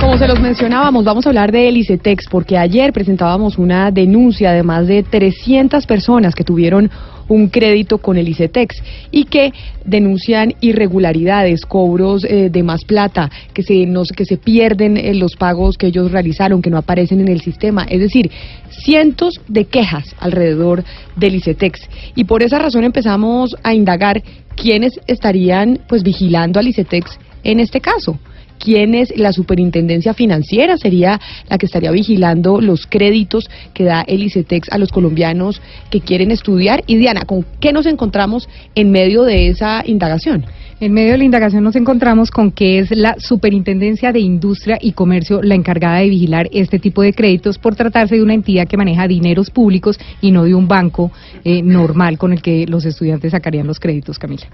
Como se los mencionábamos, vamos a hablar de Elicetex porque ayer presentábamos una denuncia de más de 300 personas que tuvieron un crédito con el ICETEX y que denuncian irregularidades, cobros eh, de más plata, que se, nos, que se pierden en eh, los pagos que ellos realizaron, que no aparecen en el sistema. Es decir, cientos de quejas alrededor del ICETEX. Y por esa razón empezamos a indagar quiénes estarían pues vigilando al ICETEX en este caso quién es la superintendencia financiera, sería la que estaría vigilando los créditos que da el ICETEX a los colombianos que quieren estudiar. Y Diana, ¿con qué nos encontramos en medio de esa indagación? En medio de la indagación nos encontramos con que es la Superintendencia de Industria y Comercio la encargada de vigilar este tipo de créditos por tratarse de una entidad que maneja dineros públicos y no de un banco eh, normal con el que los estudiantes sacarían los créditos, Camila.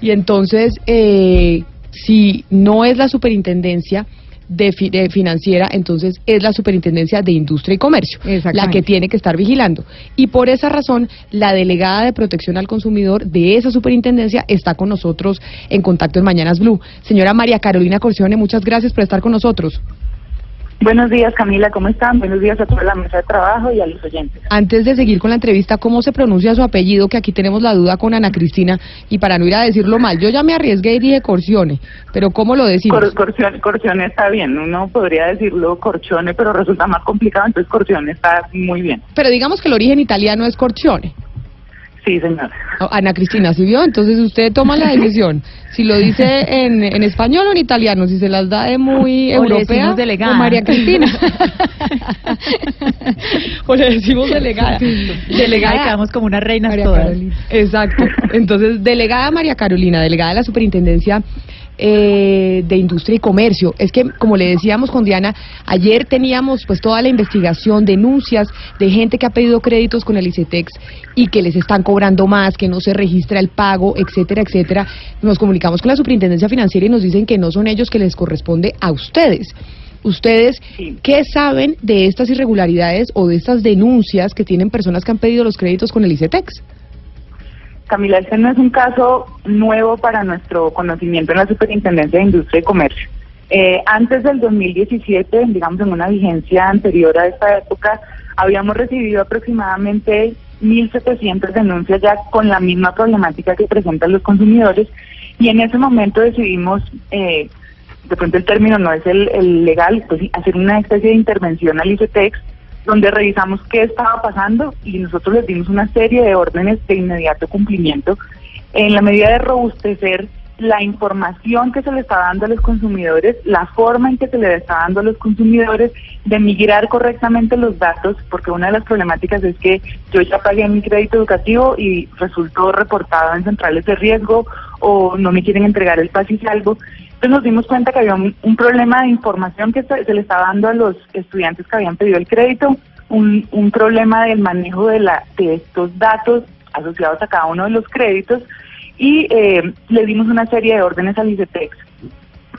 Y entonces, eh, si no es la superintendencia de, financiera, entonces es la superintendencia de industria y comercio la que tiene que estar vigilando. Y por esa razón, la delegada de protección al consumidor de esa superintendencia está con nosotros en contacto en Mañanas Blue. Señora María Carolina Corcione, muchas gracias por estar con nosotros. Buenos días, Camila, ¿cómo están? Buenos días a toda la mesa de trabajo y a los oyentes. Antes de seguir con la entrevista, ¿cómo se pronuncia su apellido? Que aquí tenemos la duda con Ana Cristina y para no ir a decirlo mal, yo ya me arriesgué y dije Corcione, pero ¿cómo lo decimos? corcione, está bien, uno podría decirlo Corcione, pero resulta más complicado, entonces Corcione está muy bien. Pero digamos que el origen italiano es Corcione. Sí, señora. Ana Cristina, ¿sí vio? Entonces usted toma la decisión. Si lo dice en, en español o en italiano, si se las da de muy europea, delegada. o María Cristina. o le decimos delegada. Delegada. quedamos como una reina todas. Exacto. Entonces, delegada María Carolina, delegada de la Superintendencia eh, de Industria y Comercio. Es que, como le decíamos con Diana, ayer teníamos pues toda la investigación, denuncias de gente que ha pedido créditos con el ICETEX y que les están cobrando más, que no se registra el pago, etcétera, etcétera. Nos comunicamos con la Superintendencia Financiera y nos dicen que no son ellos que les corresponde a ustedes. ¿Ustedes qué saben de estas irregularidades o de estas denuncias que tienen personas que han pedido los créditos con el ICETEX? Camila, este no es un caso nuevo para nuestro conocimiento en la Superintendencia de Industria y Comercio. Eh, antes del 2017, digamos en una vigencia anterior a esta época, habíamos recibido aproximadamente 1.700 denuncias ya con la misma problemática que presentan los consumidores y en ese momento decidimos, eh, de pronto el término no es el, el legal, pues hacer una especie de intervención al ICETEX donde revisamos qué estaba pasando y nosotros les dimos una serie de órdenes de inmediato cumplimiento en la medida de robustecer la información que se le está dando a los consumidores, la forma en que se le está dando a los consumidores, de migrar correctamente los datos, porque una de las problemáticas es que yo ya pagué mi crédito educativo y resultó reportado en centrales de riesgo o no me quieren entregar el pase y salvo. Entonces nos dimos cuenta que había un, problema de información que se, le estaba dando a los estudiantes que habían pedido el crédito, un, problema del manejo de, la, de estos datos asociados a cada uno de los créditos y eh, le dimos una serie de órdenes al ICETEX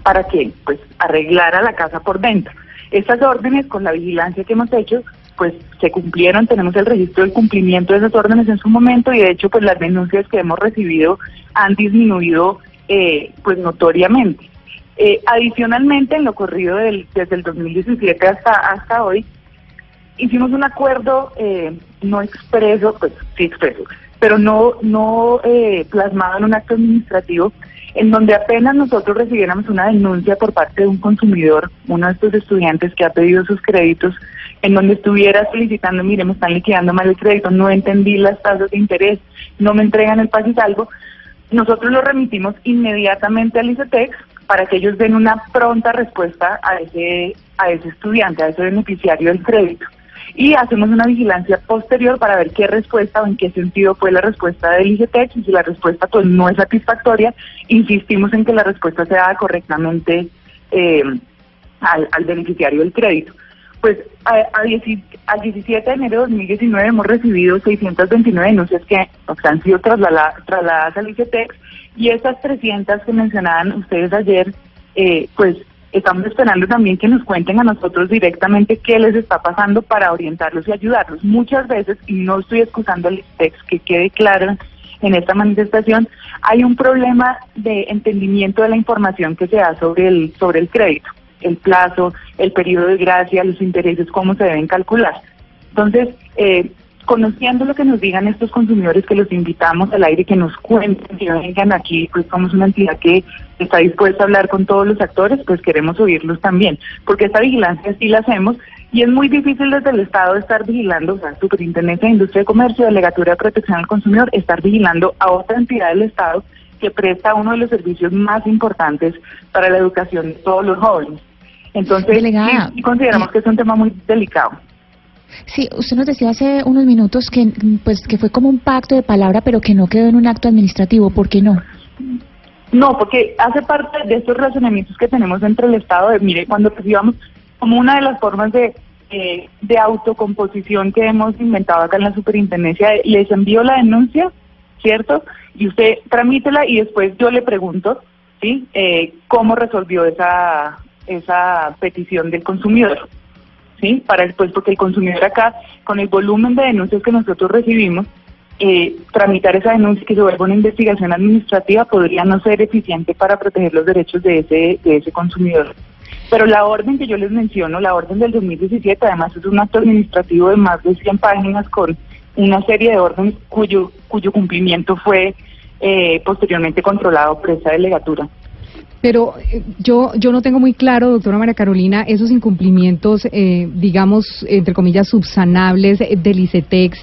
para que pues arreglara la casa por dentro. Estas órdenes, con la vigilancia que hemos hecho, pues se cumplieron, tenemos el registro del cumplimiento de esas órdenes en su momento y de hecho pues las denuncias que hemos recibido han disminuido eh, pues notoriamente. Eh, adicionalmente, en lo corrido del, desde el 2017 hasta, hasta hoy, hicimos un acuerdo eh, no expreso, pues sí expreso, pero no, no eh, plasmado en un acto administrativo, en donde apenas nosotros recibiéramos una denuncia por parte de un consumidor, uno de estos estudiantes que ha pedido sus créditos, en donde estuviera solicitando, mire, me están liquidando mal el crédito, no entendí las tasas de interés, no me entregan el paz y salvo, nosotros lo remitimos inmediatamente al ICETEX para que ellos den una pronta respuesta a ese a ese estudiante, a ese beneficiario del crédito. Y hacemos una vigilancia posterior para ver qué respuesta o en qué sentido fue la respuesta del ICETEX. Y si la respuesta pues no es satisfactoria, insistimos en que la respuesta se haga correctamente eh, al, al beneficiario del crédito. Pues a, a dieci- al 17 de enero de 2019 hemos recibido 629 denuncias que o sea, han sido traslada- trasladadas al ICETEX y estas 300 que mencionaban ustedes ayer, eh, pues estamos esperando también que nos cuenten a nosotros directamente qué les está pasando para orientarlos y ayudarlos. Muchas veces, y no estoy excusando al ICETEX, que quede claro en esta manifestación, hay un problema de entendimiento de la información que se da sobre el, sobre el crédito, el plazo, el periodo de gracia, los intereses, cómo se deben calcular. Entonces, eh, conociendo lo que nos digan estos consumidores, que los invitamos al aire, que nos cuenten, que vengan aquí, pues somos una entidad que está dispuesta a hablar con todos los actores, pues queremos oírlos también, porque esta vigilancia sí la hacemos y es muy difícil desde el Estado estar vigilando, o sea, Superintendencia de Industria y Comercio, Delegatura de Protección al Consumidor, estar vigilando a otra entidad del Estado que presta uno de los servicios más importantes para la educación de todos los jóvenes. Entonces, Delegada, sí, consideramos que es un tema muy delicado. Sí, usted nos decía hace unos minutos que pues que fue como un pacto de palabra, pero que no quedó en un acto administrativo. ¿Por qué no? No, porque hace parte de estos razonamientos que tenemos entre el Estado. De, mire, cuando recibamos como una de las formas de, eh, de autocomposición que hemos inventado acá en la superintendencia, les envío la denuncia, ¿cierto? Y usted tramítela y después yo le pregunto, ¿sí? Eh, ¿Cómo resolvió esa, esa petición del consumidor? ¿Sí? Para después, porque el consumidor acá, con el volumen de denuncias que nosotros recibimos, eh, tramitar esa denuncia que se vuelva una investigación administrativa podría no ser eficiente para proteger los derechos de ese, de ese consumidor. Pero la orden que yo les menciono, la orden del 2017, además es un acto administrativo de más de 100 páginas con una serie de órdenes cuyo, cuyo cumplimiento fue eh, posteriormente controlado por esa delegatura. Pero eh, yo yo no tengo muy claro, doctora María Carolina, esos incumplimientos, eh, digamos, entre comillas, subsanables del ICETEX,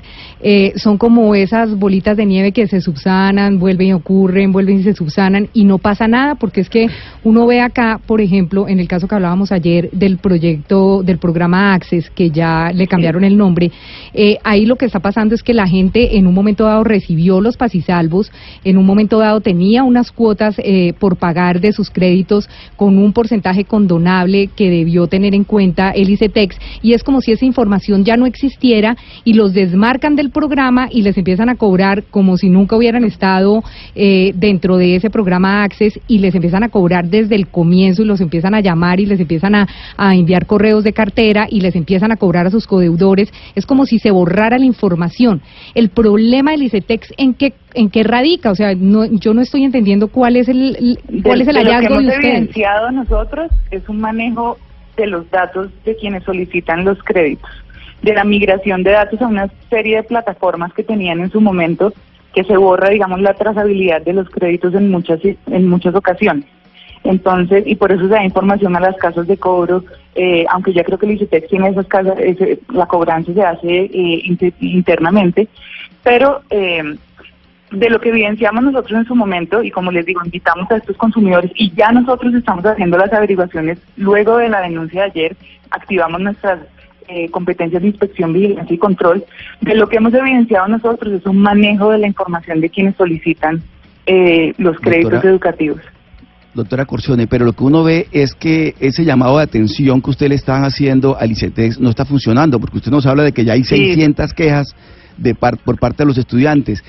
eh, son como esas bolitas de nieve que se subsanan, vuelven y ocurren, vuelven y se subsanan y no pasa nada, porque es que uno ve acá, por ejemplo, en el caso que hablábamos ayer del proyecto, del programa Access, que ya le cambiaron el nombre, eh, ahí lo que está pasando es que la gente en un momento dado recibió los pasisalvos, en un momento dado tenía unas cuotas eh, por pagar de sus créditos con un porcentaje condonable que debió tener en cuenta el ICETEX y es como si esa información ya no existiera y los desmarcan del programa y les empiezan a cobrar como si nunca hubieran estado eh, dentro de ese programa Access y les empiezan a cobrar desde el comienzo y los empiezan a llamar y les empiezan a, a enviar correos de cartera y les empiezan a cobrar a sus codeudores. Es como si se borrara la información. El problema del ICETEX en qué en qué radica, o sea, no, yo no estoy entendiendo cuál es el, cuál es el De lo que hallazgo hemos de evidenciado nosotros es un manejo de los datos de quienes solicitan los créditos, de la migración de datos a una serie de plataformas que tenían en su momento, que se borra, digamos, la trazabilidad de los créditos en muchas en muchas ocasiones. Entonces, y por eso se da información a las casas de cobro, eh, aunque ya creo que el ICETEX tiene esas casas, ese- la cobranza se hace eh, inter- internamente, pero eh, de lo que evidenciamos nosotros en su momento, y como les digo, invitamos a estos consumidores y ya nosotros estamos haciendo las averiguaciones luego de la denuncia de ayer, activamos nuestras eh, competencias de inspección, vigilancia y control. De lo que hemos evidenciado nosotros es un manejo de la información de quienes solicitan eh, los créditos Doctora. educativos. Doctora Corcione, pero lo que uno ve es que ese llamado de atención que usted le están haciendo al ICETEX no está funcionando, porque usted nos habla de que ya hay Sí. 600 quejas de par- por parte de los estudiantes.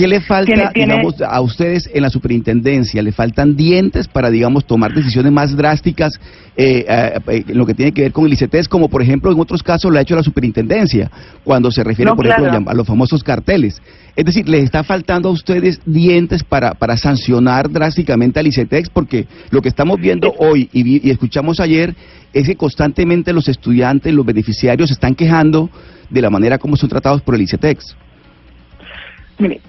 ¿Qué le falta, Tiene- tiene- digamos, a ustedes en la superintendencia? ¿Le faltan dientes para, digamos, tomar decisiones más drásticas eh, eh, eh, en lo que tiene que ver con el ICETEX, como por ejemplo en otros casos lo ha hecho la superintendencia, cuando se refiere, No, por ejemplo, a los famosos carteles? Es decir, ¿les está faltando a ustedes dientes para, para sancionar drásticamente al ICETEX? Porque lo que estamos viendo hoy y, vi- y escuchamos ayer es que constantemente los estudiantes, los beneficiarios se están quejando de la manera como son tratados por el ICETEX. Mire,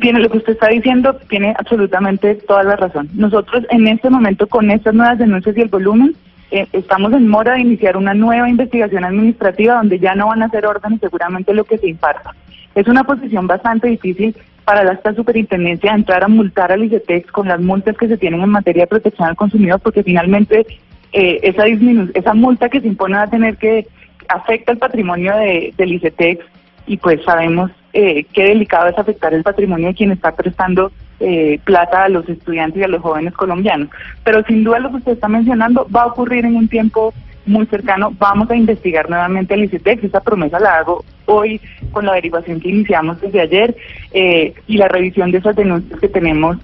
tiene lo que usted está diciendo, tiene absolutamente toda la razón. Nosotros en este momento con estas nuevas denuncias y el volumen, eh, estamos en mora de iniciar una nueva investigación administrativa donde ya no van a ser órdenes seguramente lo que se imparta. Es una posición bastante difícil para la esta superintendencia entrar a multar al ICETEX con las multas que se tienen en materia de protección al consumidor porque finalmente eh, esa disminu esa multa que se impone va a tener que afecta el patrimonio de, del ICETEX y pues sabemos eh, qué delicado es afectar el patrimonio de quien está prestando eh, plata a los estudiantes y a los jóvenes colombianos. Pero sin duda lo que usted está mencionando va a ocurrir en un tiempo muy cercano. Vamos a investigar nuevamente el ICETEX. Esa promesa la hago hoy con la averiguación que iniciamos desde ayer eh, y la revisión de esas denuncias que tenemos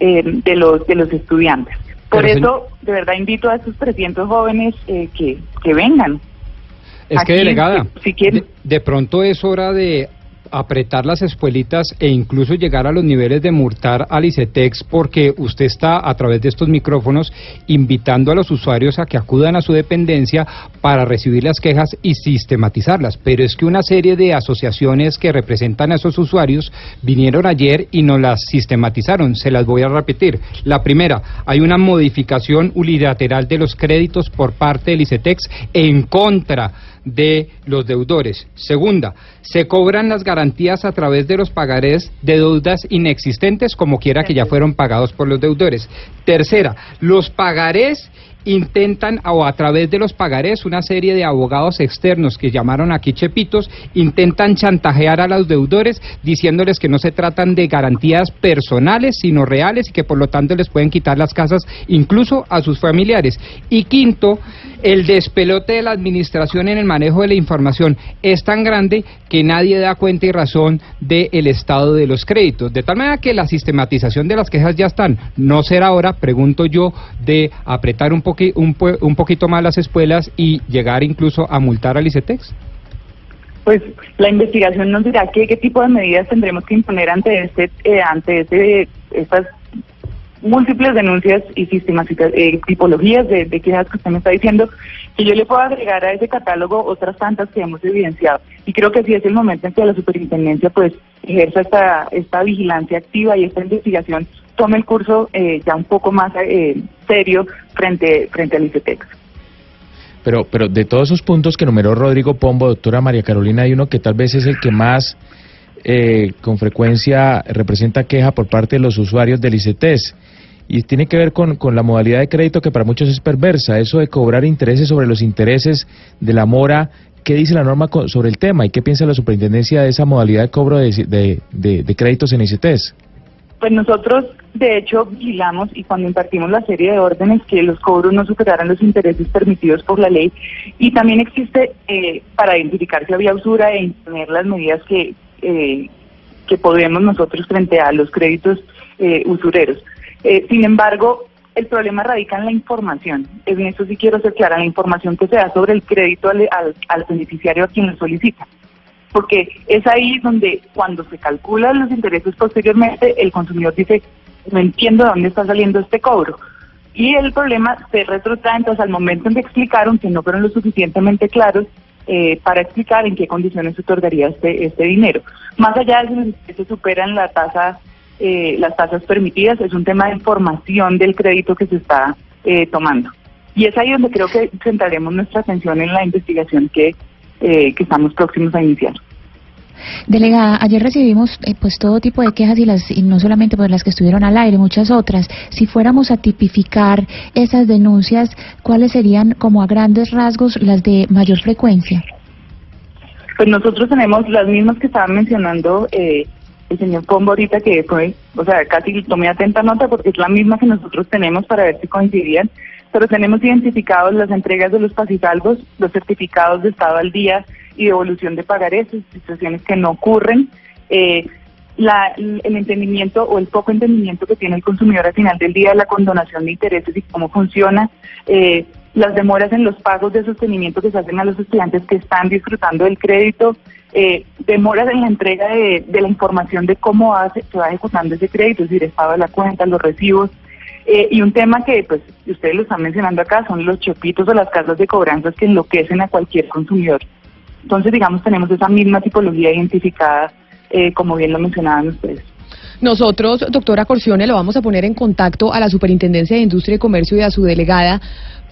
eh, de los de los estudiantes. Por Pero, eso, de verdad, invito a esos 300 jóvenes eh, que, que vengan. Es que, delegada, si quieren- de, de pronto es hora de apretar las espuelitas e incluso llegar a los niveles de multar al ICETEX porque usted está a través de estos micrófonos invitando a los usuarios a que acudan a su dependencia para recibir las quejas y sistematizarlas. Pero es que una serie de asociaciones que representan a esos usuarios vinieron ayer y no las sistematizaron. Se las voy a repetir. La primera, hay una modificación unilateral de los créditos por parte del ICETEX en contra de los deudores. Segunda, se cobran las garantías a través de los pagarés de deudas inexistentes, como quiera que ya fueron pagados por los deudores. Tercera, los pagarés intentan, o a través de los pagarés, una serie de abogados externos que llamaron aquí chepitos, intentan chantajear a los deudores diciéndoles que no se tratan de garantías personales, sino reales y que por lo tanto les pueden quitar las casas incluso a sus familiares. Y quinto, el despelote de la administración en el manejo de la información es tan grande que nadie da cuenta y razón del estado de los créditos. De tal manera que la sistematización de las quejas ya están. No será hora, pregunto yo, de apretar un, poqui- un, un poquito más las espuelas y llegar incluso a multar al ICETEX. Pues la investigación nos dirá qué, qué tipo de medidas tendremos que imponer ante este, eh, ante este, estas múltiples denuncias y eh, tipologías de, de quejas que usted me está diciendo, que yo le puedo agregar a ese catálogo otras tantas que hemos evidenciado. Y creo que sí es el momento en que la superintendencia pues ejerza esta, esta vigilancia activa y esta investigación tome el curso eh, ya un poco más eh, serio frente, frente al ICETEX. Pero, pero de todos esos puntos que numeró Rodrigo Pombo, doctora María Carolina, hay uno que tal vez es el que más eh, con frecuencia representa queja por parte de los usuarios del ICETES. Y tiene que ver con, con la modalidad de crédito que para muchos es perversa, eso de cobrar intereses sobre los intereses de la mora. ¿Qué dice la norma sobre el tema y qué piensa la superintendencia de esa modalidad de cobro de, de, de- de créditos en ICETES? Pues nosotros, de hecho, vigilamos y cuando impartimos la serie de órdenes que los cobros no superaran los intereses permitidos por la ley y también existe eh, para identificar si había usura e imponer las medidas que, eh, que podemos nosotros frente a los créditos eh, usureros. Eh, sin embargo, el problema radica en la información. En eso sí quiero ser clara, la información que se da sobre el crédito al, al, al beneficiario a quien lo solicita porque es ahí donde cuando se calculan los intereses posteriormente, el consumidor dice, no entiendo de dónde está saliendo este cobro. Y el problema se retrotrae entonces al momento en que explicaron que no fueron lo suficientemente claros eh, para explicar en qué condiciones se otorgaría este, este dinero. Más allá de si los intereses superan la tasa, eh, las tasas permitidas, es un tema de información del crédito que se está eh, tomando. Y es ahí donde creo que centraremos nuestra atención en la investigación que, eh, que estamos próximos a iniciar. Delegada, ayer recibimos eh, pues todo tipo de quejas y las y no solamente por las que estuvieron al aire, muchas otras. Si fuéramos a tipificar esas denuncias, ¿cuáles serían como a grandes rasgos las de mayor frecuencia? Pues nosotros tenemos las mismas que estaban mencionando eh, el señor Pombo ahorita, que fue, o sea, casi tomé atenta nota porque es la misma que nosotros tenemos para ver si coincidían, pero tenemos identificados las entregas de los pasisalvos, los certificados de estado al día y devolución de pagarés, situaciones que no ocurren, eh, la, el entendimiento o el poco entendimiento que tiene el consumidor al final del día de la condonación de intereses y cómo funciona, eh, las demoras en los pagos de sostenimiento que se hacen a los estudiantes que están disfrutando del crédito, eh, demoras en la entrega de, de la información de cómo hace, se va ejecutando ese crédito, es decir, estado de la cuenta, los recibos, eh, y un tema que pues ustedes lo están mencionando acá son los chopitos o las casas de cobranzas que enloquecen a cualquier consumidor. Entonces, digamos, tenemos esa misma tipología identificada, eh, como bien lo mencionaban ustedes. Nosotros, doctora Corcione, lo vamos a poner en contacto a la Superintendencia de Industria y Comercio y a su delegada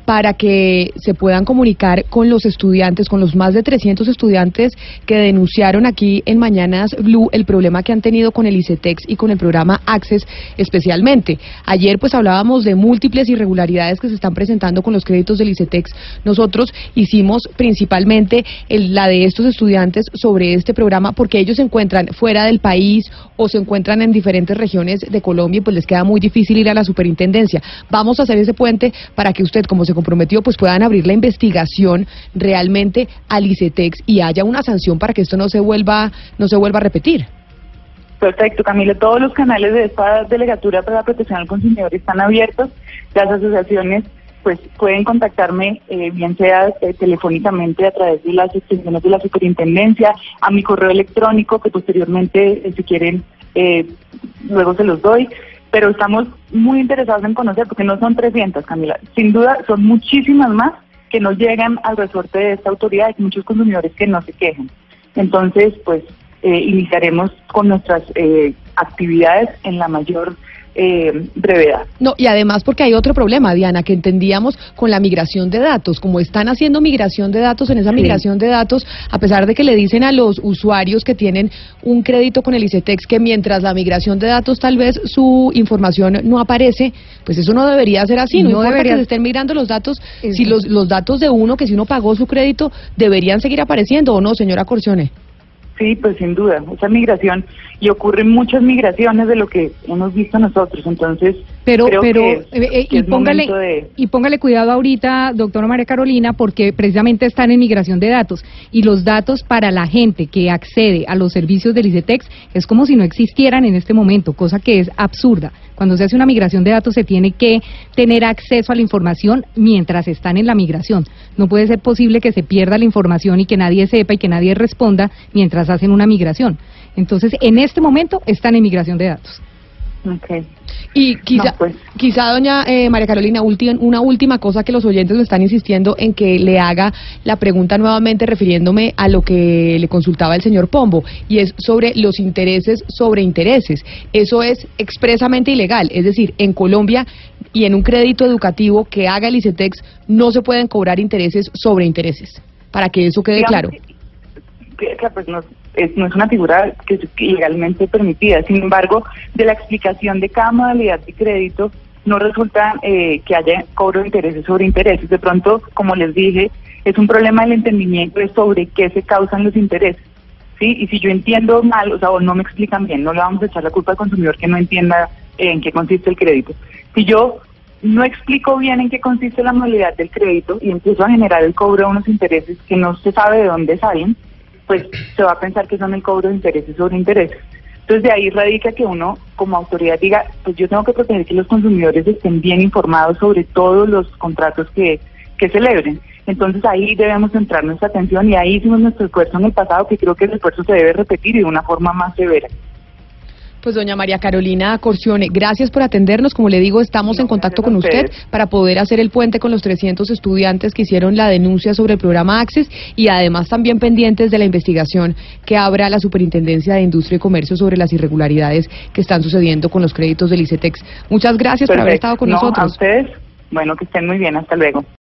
para que se puedan comunicar con los estudiantes, con los más de 300 estudiantes que denunciaron aquí en Mañanas Blue el problema que han tenido con el ICETEX y con el programa Access especialmente. Ayer pues hablábamos de múltiples irregularidades que se están presentando con los créditos del ICETEX. Nosotros hicimos principalmente la de estos estudiantes sobre este programa porque ellos se encuentran fuera del país o se encuentran en diferentes regiones de Colombia y pues les queda muy difícil ir a la superintendencia. Vamos a hacer ese puente para que usted, como se comprometió, pues puedan abrir la investigación realmente al ICETEX y haya una sanción para que esto no se vuelva, no se vuelva a repetir. Perfecto, Camila. Todos los canales de esta delegatura para la protección al consumidor están abiertos. Las asociaciones pues pueden contactarme eh, bien sea eh, telefónicamente a través de las extensiones de la superintendencia, a mi correo electrónico que posteriormente eh, si quieren eh, luego se los doy. Pero estamos muy interesados en conocer porque no son 300, Camila. Sin duda son muchísimas más que no llegan al resorte de esta autoridad y muchos consumidores que no se quejan. Entonces, pues eh, iniciaremos con nuestras eh, actividades en la mayor eh, brevedad. No, y además porque hay otro problema, Diana, que entendíamos con la migración de datos. Como están haciendo migración de datos, en esa Sí. migración de datos, a pesar de que le dicen a los usuarios que tienen un crédito con el ICETEX que mientras la migración de datos tal vez su información no aparece, pues eso no debería ser así. No, No importa debería- que se estén migrando los datos, Es- si los, los datos de uno, que si uno pagó su crédito, deberían seguir apareciendo o no, señora Corcione. Sí, pues sin duda, esa migración y ocurren muchas migraciones de lo que hemos visto nosotros, entonces Pero, creo pero, que, eh, eh, que y póngale, de y póngale cuidado ahorita, doctora María Carolina, porque precisamente están en migración de datos y los datos para la gente que accede a los servicios del ICETEX es como si no existieran en este momento, cosa que es absurda. Cuando se hace una migración de datos se tiene que tener acceso a la información mientras están en la migración. No puede ser posible que se pierda la información y que nadie sepa y que nadie responda mientras hacen una migración. Entonces, en este momento están en migración de datos. Ok. Y quizá, No, pues. quizá doña eh, María Carolina, ulti- una última cosa que los oyentes me están insistiendo en que le haga la pregunta nuevamente refiriéndome a lo que le consultaba el señor Pombo, y es sobre los intereses sobre intereses. Eso es expresamente ilegal, es decir, en Colombia y en un crédito educativo que haga el ICETEX no se pueden cobrar intereses sobre intereses, para que eso quede Digamos claro. que, que, pues, no, es, no es una figura que es legalmente permitida. Sin embargo, de la explicación de cada modalidad de crédito no resulta eh, que haya cobro de intereses sobre intereses. De pronto, como les dije, es un problema del entendimiento de sobre qué se causan los intereses. ¿sí? Y si yo entiendo mal, o sea, o no me explican bien, no le vamos a echar la culpa al consumidor que no entienda eh, en qué consiste el crédito. Si yo no explico bien en qué consiste la modalidad del crédito y empiezo a generar el cobro de unos intereses que no se sabe de dónde salen, pues se va a pensar que son el cobro de intereses sobre intereses. Entonces de ahí radica que uno como autoridad diga, pues yo tengo que proteger que los consumidores estén bien informados sobre todos los contratos que, que celebren. Entonces ahí debemos centrar nuestra atención y ahí hicimos nuestro esfuerzo en el pasado, que creo que el esfuerzo se debe repetir de una forma más severa. Pues doña María Carolina Corcione, gracias por atendernos. Como le digo, estamos en contacto con usted para poder hacer el puente con los 300 estudiantes que hicieron la denuncia sobre el programa Access y además también pendientes de la investigación que abra la Superintendencia de Industria y Comercio sobre las irregularidades que están sucediendo con los créditos del ICETEX. Muchas gracias por haber estado con No, A nosotros. ustedes, bueno, que estén muy bien, hasta luego.